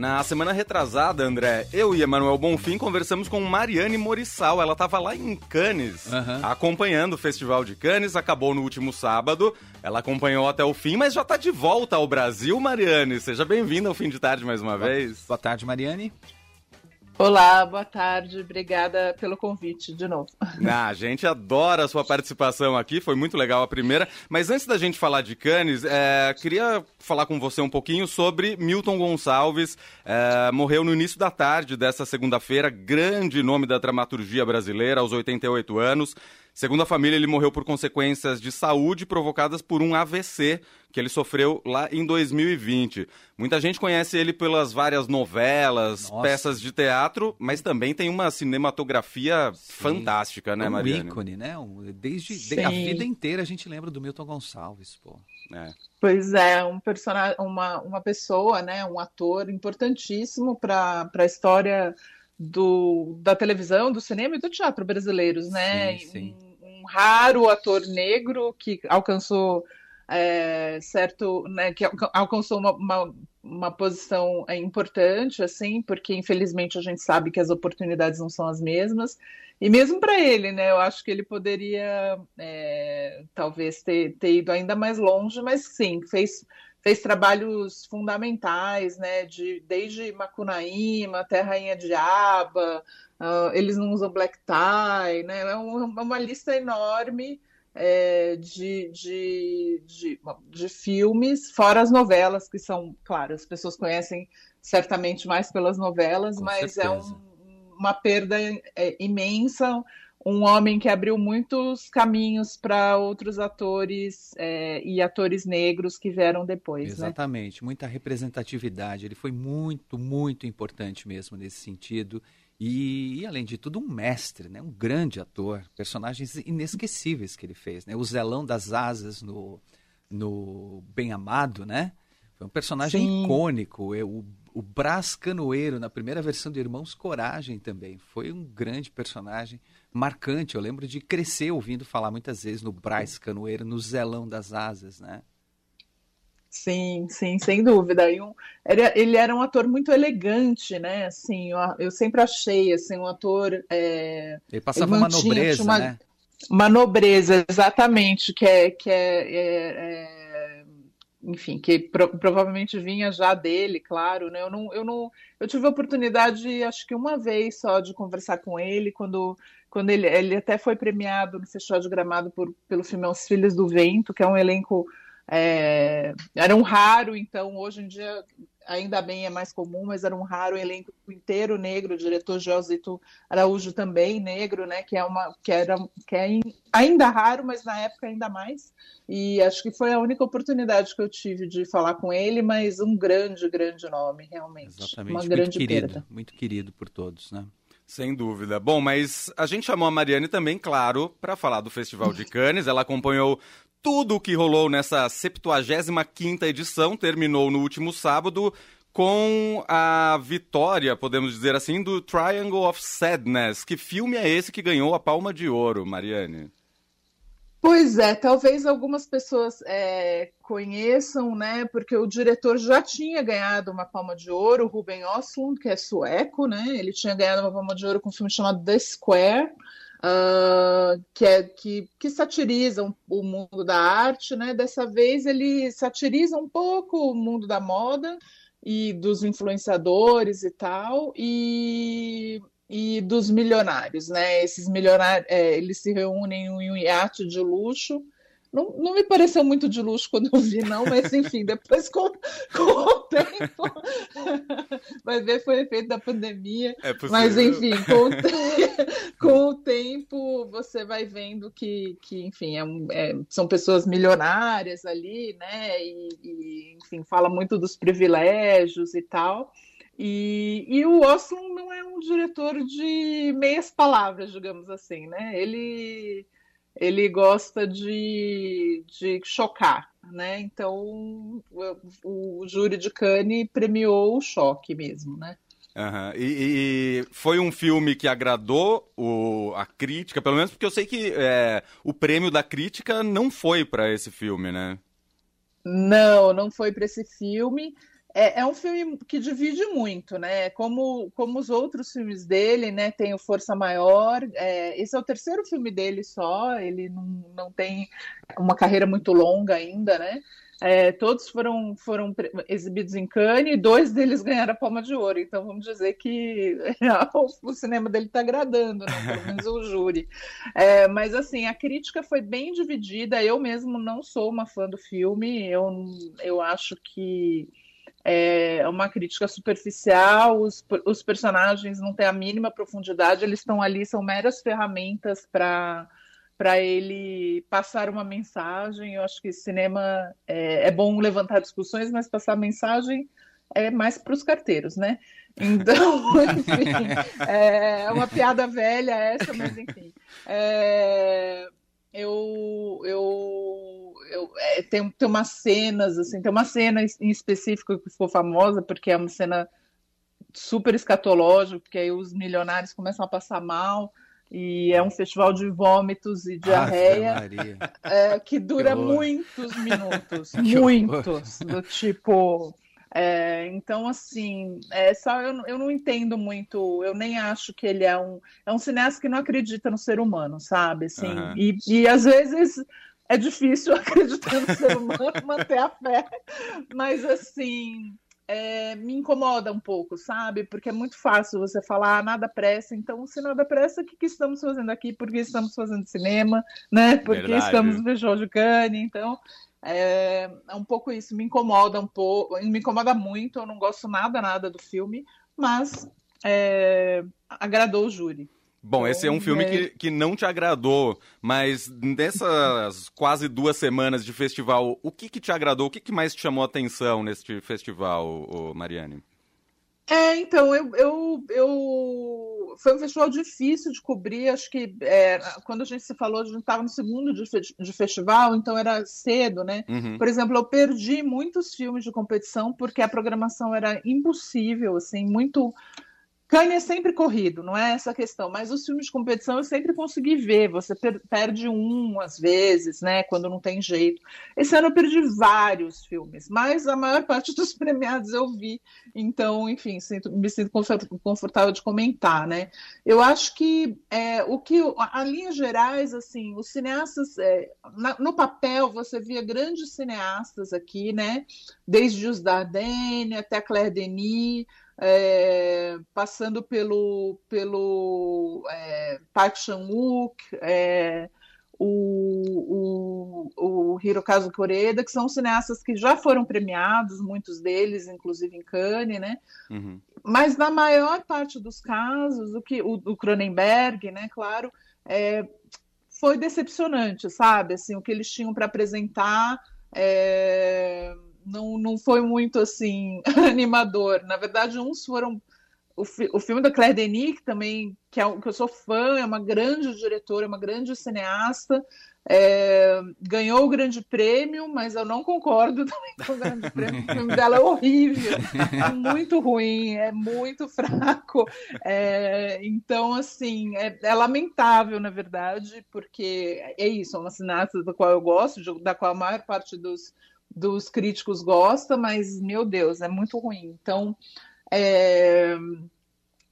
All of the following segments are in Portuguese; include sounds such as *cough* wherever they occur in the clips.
Na semana retrasada, André, eu e Emanuel Bonfim conversamos com Mariane Morissal. Ela estava lá em Cannes, Aham. acompanhando o Festival de Cannes. Acabou no último sábado. Ela acompanhou até o fim, mas já está de volta ao Brasil, Mariane. Seja bem-vinda ao fim de tarde mais uma vez. Boa tarde, Mariane. Olá, boa tarde. Obrigada pelo convite de novo. *laughs* Ah, a gente adora a sua participação aqui, foi muito legal a primeira. Mas antes da gente falar de Cannes, é, queria falar com você um pouquinho sobre Milton Gonçalves. É, morreu no início da tarde dessa segunda-feira, grande nome da dramaturgia brasileira, aos 88 anos. Segundo a família, ele morreu por consequências de saúde provocadas por um AVC que ele sofreu lá em 2020. Muita gente conhece ele pelas várias novelas, Nossa. peças de teatro, mas também tem uma cinematografia fantástica, né, um Mariane? ícone, né? Um- Desde de- Sim. a vida inteira a gente lembra do Milton Gonçalves, pô. É. Pois é, um personagem, uma, uma pessoa, né, um ator importantíssimo para a história do, da televisão, do cinema e do teatro brasileiros, né? Sim, sim. Um, raro ator negro que alcançou é, certo, né, que alca- alcançou uma, uma, uma posição é, importante, assim, porque infelizmente a gente sabe que as oportunidades não são as mesmas. E mesmo para ele, né? Eu acho que ele poderia é, talvez ter, ter ido ainda mais longe, mas sim, fez, fez trabalhos fundamentais, né? De, desde Macunaíma até Rainha de Aba, ah, eles não usam black tie, né? É um- é uma lista enorme é, de, de, de, de filmes, fora as novelas, que são, claro, as pessoas conhecem certamente mais pelas novelas, Com mas é certeza. um- uma perda é, imensa. Um homem que abriu muitos caminhos para outros atores é, e atores negros que vieram depois, né? Exatamente, muita representatividade. Ele foi muito, muito importante mesmo nesse sentido. E, e, além de tudo, um mestre, né? um grande ator, personagens inesquecíveis que ele fez. Né? O Zelão das Asas no, no Bem Amado, né? Foi um personagem Sim. icônico. É, O, o Brás Canoeiro, na primeira versão de Irmãos Coragem também. Foi um grande personagem, marcante. Eu lembro de crescer ouvindo falar muitas vezes no Brás Canoeiro, no Zelão das Asas, né? Sim, sim, sem dúvida. E um, ele, era um ator muito elegante, né? Assim, eu, eu sempre achei assim, um ator é, Ele passava Ele uma mantinha, nobreza, tinha uma- né? uma nobreza, exatamente, que é, que é, é- é- enfim, que pro- provavelmente vinha já dele, claro, né? Eu não, eu não, eu tive a oportunidade, acho que uma vez só, de conversar com ele, quando, quando ele, ele até foi premiado no Festival de Gramado por, pelo filme Os Filhos do Vento, que é um elenco, é, era um raro, então hoje em dia ainda bem é mais comum, mas era um raro elenco inteiro negro, o diretor Josito Araújo também negro, né? Que é uma que era que é in- ainda raro, mas na época ainda mais. E acho que foi a única oportunidade que eu tive de falar com ele, mas um grande, grande nome, realmente. Exatamente. Uma muito grande querido, perda. muito querido por todos, né? Sem dúvida. Bom, mas a gente chamou a Mariane também, claro, para falar do Festival de Cannes. Ela acompanhou tudo o que rolou nessa 75ª edição, terminou no último sábado com a vitória, podemos dizer assim, do Triangle of Sadness. Que filme é esse que ganhou a Palma de Ouro, Mariane? Pois é, talvez algumas pessoas é, conheçam, né? Porque o diretor já tinha ganhado uma Palma de Ouro, o Ruben Östlund, que é sueco, né? Ele tinha ganhado uma Palma de Ouro com um filme chamado The Square, ah, que, é, que, que satiriza um- o mundo da arte, né? Dessa vez ele satiriza um pouco o mundo da moda e dos influenciadores e tal, e, e dos milionários, né? Esses milionários, é, eles se reúnem em um iate de luxo. Não, não me pareceu muito de luxo quando eu vi, não, mas enfim, depois com, com o tempo *laughs* vai ver foi efeito da pandemia. É possível. Mas enfim, com o, te- *laughs* com o tempo você vai vendo que, que enfim, é um- é- são pessoas milionárias ali, né? E, e, enfim, fala muito dos privilégios e tal. E, e o Oslo não é um diretor de meias palavras, digamos assim, né? Ele, ele gosta de, de chocar, né? Então o, o júri de Cannes premiou o choque mesmo, né? Aham. E, e foi um filme que agradou o- a crítica, pelo menos porque eu sei que é, o prêmio da crítica não foi para esse filme, né? Não, não foi para esse filme. É, é, um filme que divide muito, né? Como, como os outros filmes dele, né? Tem o Força Maior. É, esse é o terceiro filme dele só. Ele não, não tem uma carreira muito longa ainda, né? É, todos foram, foram exibidos em Cannes e dois deles ganharam a Palma de Ouro. Então vamos dizer que *laughs* o, cinema dele está agradando, né? pelo menos o júri. É, mas assim, a crítica foi bem dividida. Eu mesmo não sou uma fã do filme. Eu, eu acho que é uma crítica superficial, os, os personagens não têm a mínima profundidade, eles estão ali, são meras ferramentas para para ele passar uma mensagem. Eu acho que cinema é, é, bom levantar discussões, mas passar mensagem é mais para os carteiros, né? Então, *laughs* enfim, é uma piada velha essa, mas enfim. É, eu, eu, eu é, tem, tem umas cenas, assim, tem uma cena em específico que ficou famosa, porque é uma cena super escatológica, porque aí os milionários começam a passar mal, e é um festival de vômitos e diarreia é, que dura que muitos minutos, *laughs* muitos, do tipo. É, então, assim, é só eu, eu não entendo muito, eu nem acho que ele é um. É um cineasta que não acredita no ser humano, sabe? Assim, uhum. e, e às vezes é difícil *laughs* acreditar no ser humano, manter a fé, mas assim é, me incomoda um pouco, sabe? Porque é muito fácil você falar ah, nada pressa, então se nada pressa, o que, que estamos fazendo aqui? Por que estamos fazendo cinema, né? Porque Verdade. estamos no de Cannes, então é, é, um pouco isso, me incomoda um pouco, me incomoda muito, eu não gosto nada, nada do filme, mas é, agradou o júri. Bom, esse é um filme que, é. que não te agradou, mas nessas *laughs* quase duas semanas de festival, o que, que te agradou? O que, que mais te chamou a atenção neste festival, Mariane? É, então, eu, eu, eu, Foi um festival difícil de cobrir. Acho que é, quando a gente se falou, a gente estava no segundo de, de, festival, então era cedo, né? Uhum. Por exemplo, eu perdi muitos filmes de competição porque a programação era impossível, assim, muito Kanye é sempre corrido, não é essa a questão, mas os filmes de competição eu sempre consegui ver. Você per perde um às vezes, né? Quando não tem jeito. Esse ano eu perdi vários filmes, mas a maior parte *laughs* dos premiados eu vi. Então, enfim, sinto, me sinto confortável de comentar, né? Eu acho que é, o que, a, linhas gerais, assim, os cineastas, é, na, no papel você via grandes cineastas aqui, né? Desde os Dardenne até Claire Denis é, passando pelo, pelo é, Park Chan-wook, é, o, o, o Hirokazu Koreda, que são cineastas que já foram premiados, muitos deles, inclusive em Cannes, né? Uhum. Mas na maior parte dos casos, o que o, o Cronenberg, né, claro, é, foi decepcionante, sabe? Assim, o que eles tinham para apresentar é, não, não foi muito assim *laughs* animador. Na verdade, uns foram o, fi, o filme da Claire Denis, que também que, é, que eu sou fã, é uma grande diretora, é uma grande cineasta, é, ganhou o grande prêmio, mas eu não concordo *laughs* também com o grande prêmio. O filme dela é horrível, é muito ruim, é muito fraco. É, então, assim, é, é, lamentável, na verdade, porque é isso, é uma cineasta da qual eu gosto, da qual a maior parte dos dos críticos gosta, mas meu Deus, é muito ruim. Então, é,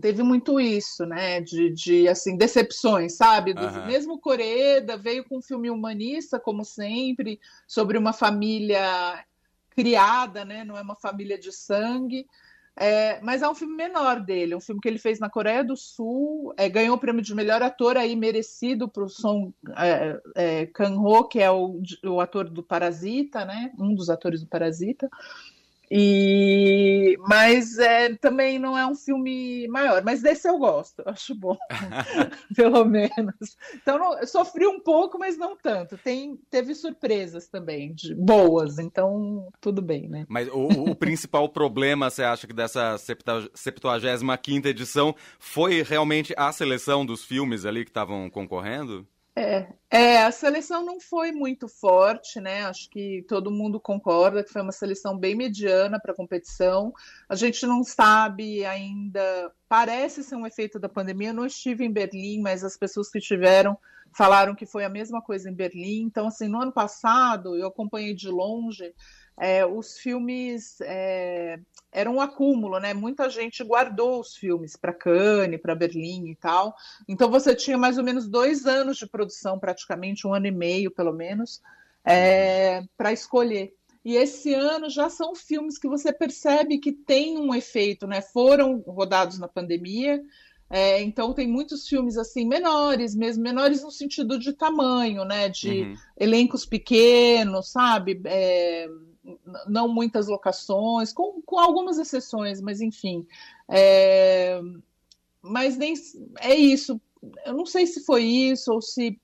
teve muito isso, né? De, de assim decepções, sabe? Do, uhum. Mesmo Coreda veio com um filme humanista, como sempre, sobre uma família criada, né? Não é uma família de sangue. É, mas é um filme menor dele, um filme que ele fez na Coreia do Sul, é, ganhou o prêmio de melhor ator aí merecido para o Song é, é, Kang-ho, que é o, o ator do Parasita, né? Um dos atores do Parasita. E mas é, também não é um filme maior, mas desse eu gosto, acho bom, *laughs* pelo menos. Então não, sofri um pouco, mas não tanto. Tem teve surpresas também de, boas, então tudo bem, né? Mas o, o principal problema, você acha que dessa 75 edição foi realmente a seleção dos filmes ali que estavam concorrendo? É, é, a seleção não foi muito forte, né? Acho que todo mundo concorda que foi uma seleção bem mediana para a competição. A gente não sabe ainda, parece ser um efeito da pandemia. Eu não estive em Berlim, mas as pessoas que estiveram falaram que foi a mesma coisa em Berlim. Então, assim, no ano passado eu acompanhei de longe é, os filmes é, eram um acúmulo, né? Muita gente guardou os filmes para Cannes, para Berlim e tal. Então você tinha mais ou menos dois anos de produção, praticamente um ano e meio, pelo menos, é, para escolher. E esse ano já são filmes que você percebe que tem um efeito, né? Foram rodados na pandemia, é, então tem muitos filmes assim menores, mesmo menores no sentido de tamanho, né? De uhum. elencos pequenos, sabe? É, não muitas locações, com, com algumas exceções, mas enfim. É, mas nem é isso. Eu não sei se foi isso ou se.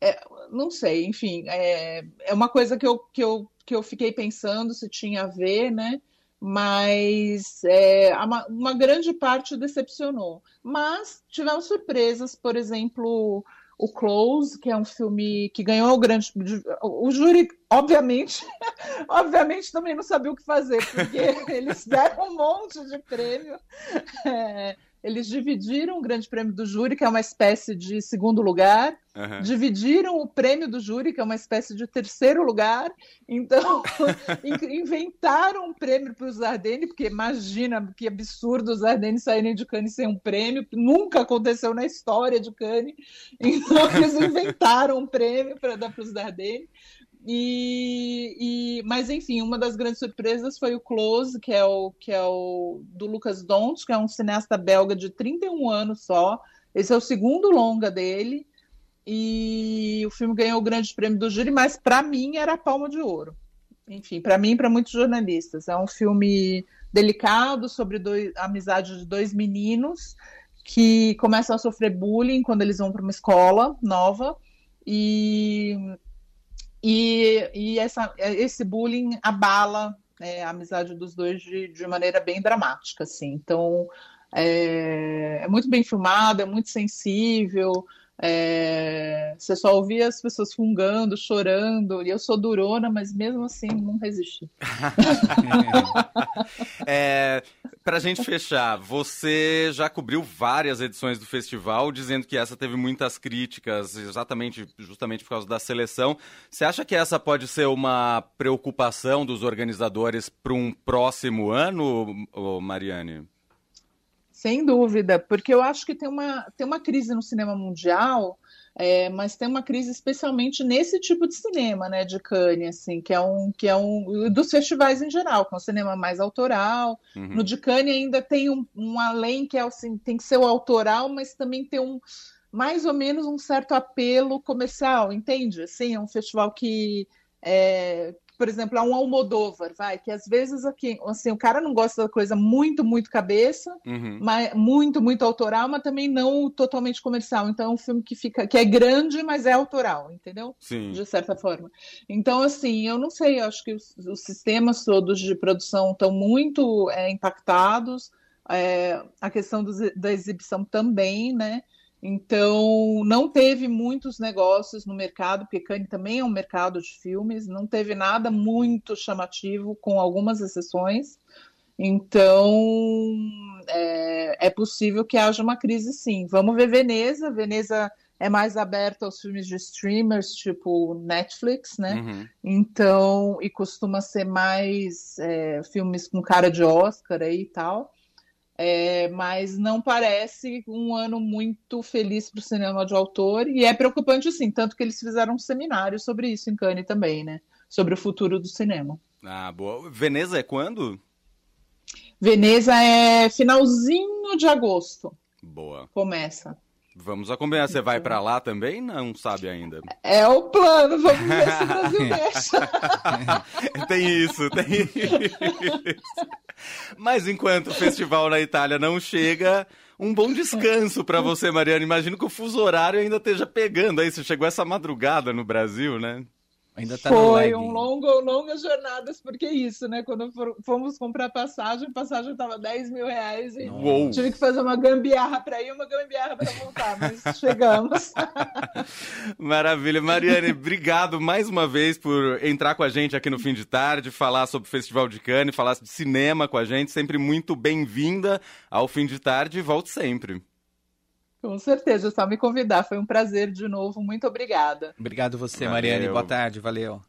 É, não sei, enfim. É, é uma coisa que eu, que, eu, que eu fiquei pensando se tinha a ver, né? Mas é, uma, uma grande parte decepcionou. Mas tivemos surpresas, por exemplo o Close, que é um filme que ganhou o grande. O júri, obviamente, *laughs* obviamente também não sabia o que fazer, porque *laughs* eles deram um monte de prêmio. É, eles dividiram o grande prêmio do júri, que é uma espécie de segundo lugar, uhum. dividiram o prêmio do júri, que é uma espécie de terceiro lugar. Então, *laughs* inventaram um prêmio para os Ardennes, porque imagina que absurdo os Ardennes saírem de Cannes sem um prêmio, nunca aconteceu na história de Cannes. Então, eles *laughs* inventaram um prêmio para dar para os Ardennes. E, e, mas enfim, uma das grandes surpresas foi o Close, que é o que é o do Lucas Dont, que é um cineasta belga de 31 anos só. Esse é o segundo longa dele. E o filme ganhou o grande prêmio do júri, mas para mim era a palma de ouro. Enfim, para mim e para muitos jornalistas. É um filme delicado sobre dois, a amizade de dois meninos que começam a sofrer bullying quando eles vão para uma escola nova. E e, e essa, esse bullying abala é, a amizade dos dois de, de maneira bem dramática, assim. Então, é, é muito bem filmado, é muito sensível, é, você só ouvia as pessoas fungando, chorando, e eu sou durona, mas mesmo assim não resisti. *laughs* é, Para a gente fechar, você já cobriu várias edições do festival, dizendo que essa teve muitas críticas, exatamente, justamente por causa da seleção. Você acha que essa pode ser uma preocupação dos organizadores para um próximo ano, Mariane? Sem dúvida, porque eu acho que tem uma, tem uma crise no cinema mundial, é, mas tem uma crise especialmente nesse tipo de cinema, né, de Cannes, assim, que é um que é um dos festivais em geral, que é um cinema mais autoral. Uhum. No de Cannes ainda tem um, um além que é assim, tem que ser o autoral, mas também tem um mais ou menos um certo apelo comercial, entende? Assim, é um festival que é, por exemplo, a um Almodóvar, vai, que às vezes aqui, assim, o cara não gosta da coisa muito, muito cabeça, uhum. mas muito, muito autoral, mas também não totalmente comercial. Então é um filme que fica, que é grande, mas é autoral, entendeu? Sim. De certa forma. Então, assim, eu não sei, eu acho que os, os sistemas todos de produção estão muito é, impactados, é, a questão do, da exibição também, né? Então, não teve muitos negócios no mercado, porque Cannes também é um mercado de filmes, não teve nada muito chamativo, com algumas exceções. Então, é, é possível que haja uma crise, sim. Vamos ver Veneza. Veneza é mais aberta aos filmes de streamers, tipo Netflix, né? Uhum. Então, e costuma ser mais é, filmes com cara de Oscar aí e tal. É, mas não parece um ano muito feliz para o cinema de autor, e é preocupante sim, tanto que eles fizeram um seminário sobre isso em Cannes também, né? Sobre o futuro do cinema. Ah, boa. Veneza é quando? Veneza é finalzinho de agosto. Boa. Começa. Vamos acompanhar. Você vai para lá também? Não sabe ainda. É o plano. Vamos ver se o Brasil *laughs* deixa. *laughs* tem isso, tem isso. Mas enquanto o festival na Itália não chega, um bom descanso para você, Mariana. Imagino que o fuso horário ainda esteja pegando aí. Você chegou essa madrugada no Brasil, né? Ainda tá Foi um longo, longas jornadas, porque é isso, né? Quando fomos comprar passagem, a passagem tava 10 mil reais e tive que fazer uma gambiarra para ir e uma gambiarra para voltar, mas *laughs* chegamos. *laughs* Maravilha. Mariane, obrigado mais uma vez por entrar com a gente aqui no fim de tarde, falar sobre o Festival de Cannes, falar de cinema com a gente. Sempre muito bem-vinda ao fim de tarde e volte sempre. Com certeza, só me convidar. Foi um prazer de novo. Muito obrigada. Obrigado você, valeu. Mariane. Boa tarde. Valeu.